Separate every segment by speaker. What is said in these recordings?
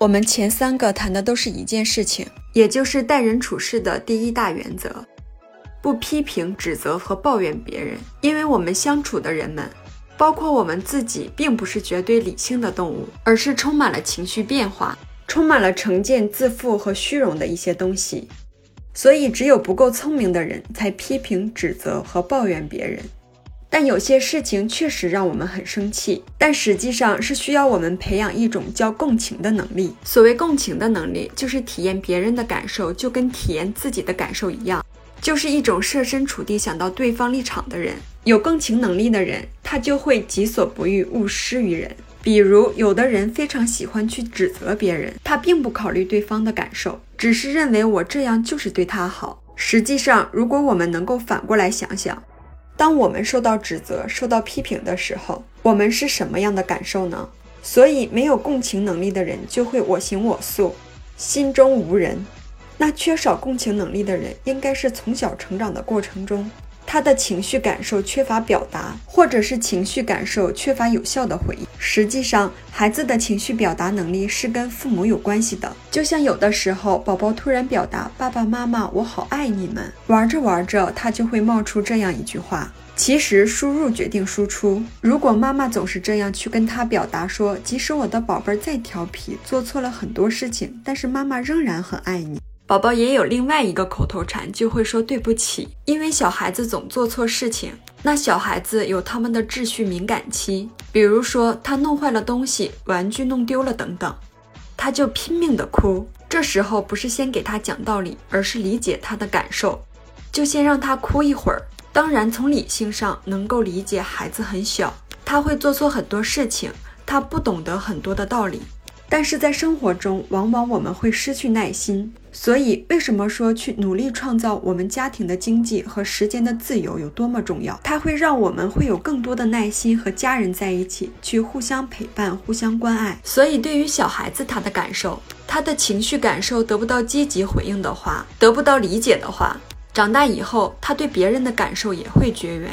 Speaker 1: 我们前三个谈的都是一件事情，也就是待人处事的第一大原则：不批评、指责和抱怨别人。因为我们相处的人们，包括我们自己，并不是绝对理性的动物，而是充满了情绪变化，充满了成见、自负和虚荣的一些东西。所以，只有不够聪明的人才批评、指责和抱怨别人。但有些事情确实让我们很生气，但实际上是需要我们培养一种叫共情的能力。所谓共情的能力，就是体验别人的感受，就跟体验自己的感受一样，就是一种设身处地想到对方立场的人。有共情能力的人，他就会己所不欲，勿施于人。比如，有的人非常喜欢去指责别人，他并不考虑对方的感受，只是认为我这样就是对他好。实际上，如果我们能够反过来想想，当我们受到指责、受到批评的时候，我们是什么样的感受呢？所以，没有共情能力的人就会我行我素，心中无人。那缺少共情能力的人，应该是从小成长的过程中，他的情绪感受缺乏表达，或者是情绪感受缺乏有效的回应。实际上，孩子的情绪表达能力是跟父母有关系的。就像有的时候，宝宝突然表达“爸爸妈妈，我好爱你们”，玩着玩着，他就会冒出这样一句话。其实，输入决定输出。如果妈妈总是这样去跟他表达说，即使我的宝贝儿再调皮，做错了很多事情，但是妈妈仍然很爱你。宝宝也有另外一个口头禅，就会说对不起，因为小孩子总做错事情。那小孩子有他们的秩序敏感期，比如说他弄坏了东西，玩具弄丢了等等，他就拼命的哭。这时候不是先给他讲道理，而是理解他的感受，就先让他哭一会儿。当然，从理性上能够理解孩子很小，他会做错很多事情，他不懂得很多的道理。但是在生活中，往往我们会失去耐心。所以，为什么说去努力创造我们家庭的经济和时间的自由有多么重要？它会让我们会有更多的耐心和家人在一起，去互相陪伴、互相关爱。所以，对于小孩子他的感受，他的情绪感受得不到积极回应的话，得不到理解的话。长大以后，他对别人的感受也会绝缘，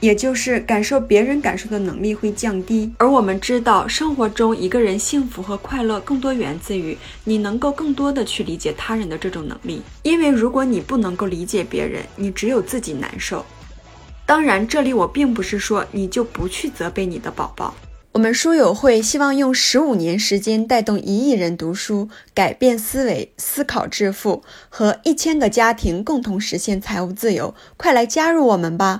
Speaker 1: 也就是感受别人感受的能力会降低。而我们知道，生活中一个人幸福和快乐更多源自于你能够更多的去理解他人的这种能力。因为如果你不能够理解别人，你只有自己难受。当然，这里我并不是说你就不去责备你的宝宝。我们书友会希望用十五年时间带动一亿人读书，改变思维，思考致富，和一千个家庭共同实现财务自由。快来加入我们吧！